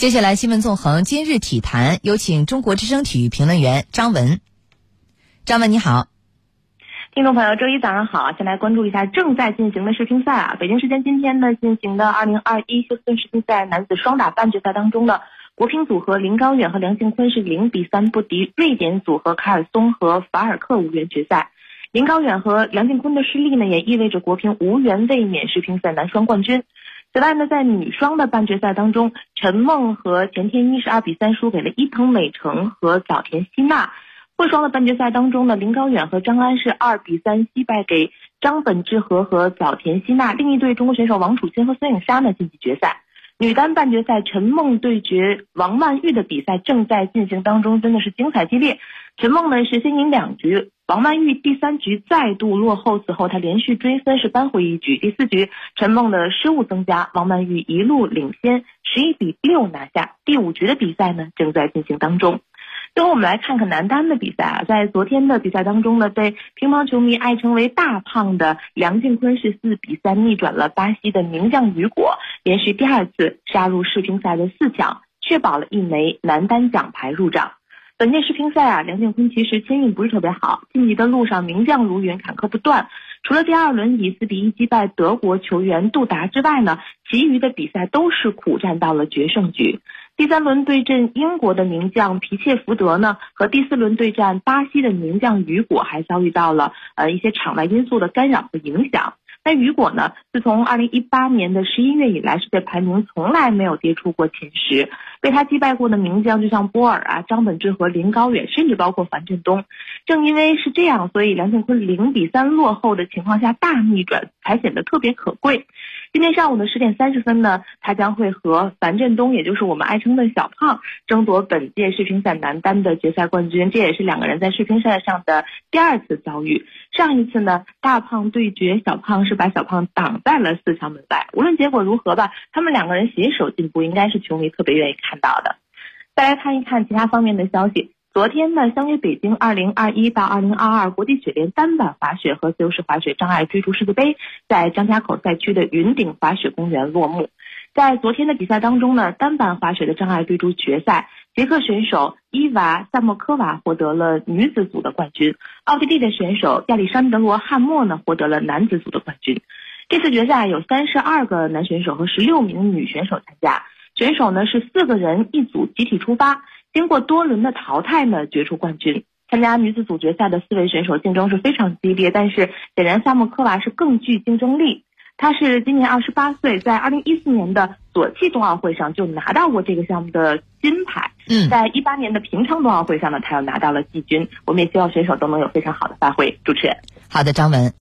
接下来新闻纵横今日体坛，有请中国之声体育评论员张文。张文你好，听众朋友，周一早上好，先来关注一下正在进行的世乒赛啊。北京时间今天呢进行的二零二一休斯顿世乒赛男子双打半决赛当中呢，国乒组合林高远和梁靖昆是零比三不敌瑞典组合卡尔松和法尔克无缘决赛。林高远和梁靖昆的失利呢，也意味着国乒无缘卫冕世乒赛男双冠军。此外呢，在女双的半决赛当中，陈梦和钱天一是二比三输给了伊藤美诚和早田希娜。混双的半决赛当中呢，林高远和张安是二比三击败给张本智和和早田希娜。另一对中国选手王楚钦和孙颖莎呢晋级决赛。女单半决赛，陈梦对决王曼玉的比赛正在进行当中，真的是精彩激烈。陈梦呢是先赢两局。王曼玉第三局再度落后，此后她连续追分是扳回一局。第四局，陈梦的失误增加，王曼玉一路领先，十一比六拿下。第五局的比赛呢正在进行当中。最后我们来看看男单的比赛啊，在昨天的比赛当中呢，被乒乓球迷爱称为“大胖”的梁靖昆是四比三逆转了巴西的名将雨果，连续第二次杀入世乒赛的四强，确保了一枚男单奖牌入账。本届世乒赛啊，梁靖昆其实签运不是特别好，晋级的路上名将如云，坎坷不断。除了第二轮以四比一击败德国球员杜达之外呢，其余的比赛都是苦战到了决胜局。第三轮对阵英国的名将皮切福德呢，和第四轮对战巴西的名将雨果还遭遇到了呃一些场外因素的干扰和影响。那雨果呢？自从二零一八年的十一月以来，世界排名从来没有跌出过前十。被他击败过的名将就像波尔啊、张本智和林高远，甚至包括樊振东。正因为是这样，所以梁靖昆零比三落后的情况下大逆转，才显得特别可贵。今天上午的十点三十分呢，他将会和樊振东，也就是我们爱称的小胖，争夺本届世乒赛男单的决赛冠军。这也是两个人在世乒赛上的第二次遭遇。上一次呢，大胖对决小胖是把小胖挡在了四强门外。无论结果如何吧，他们两个人携手进步，应该是球迷特别愿意看到的。再来看一看其他方面的消息。昨天呢，相约北京二零二一到二零二二国际雪联单板滑雪和自由式滑雪障碍追逐世界杯在张家口赛区的云顶滑雪公园落幕。在昨天的比赛当中呢，单板滑雪的障碍追逐决赛。捷克选手伊娃萨莫科娃获得了女子组的冠军，奥地利的选手亚历山德罗汉默呢获得了男子组的冠军。这次决赛有三十二个男选手和十六名女选手参加，选手呢是四个人一组集体出发，经过多轮的淘汰呢决出冠军。参加女子组决赛的四位选手竞争是非常激烈，但是显然萨莫科娃是更具竞争力。她是今年二十八岁，在二零一四年的索契冬奥会上就拿到过这个项目的金牌。嗯，在一八年的平昌冬奥会上呢，她又拿到了季军。我们也希望选手都能有非常好的发挥。主持人，好的，张文。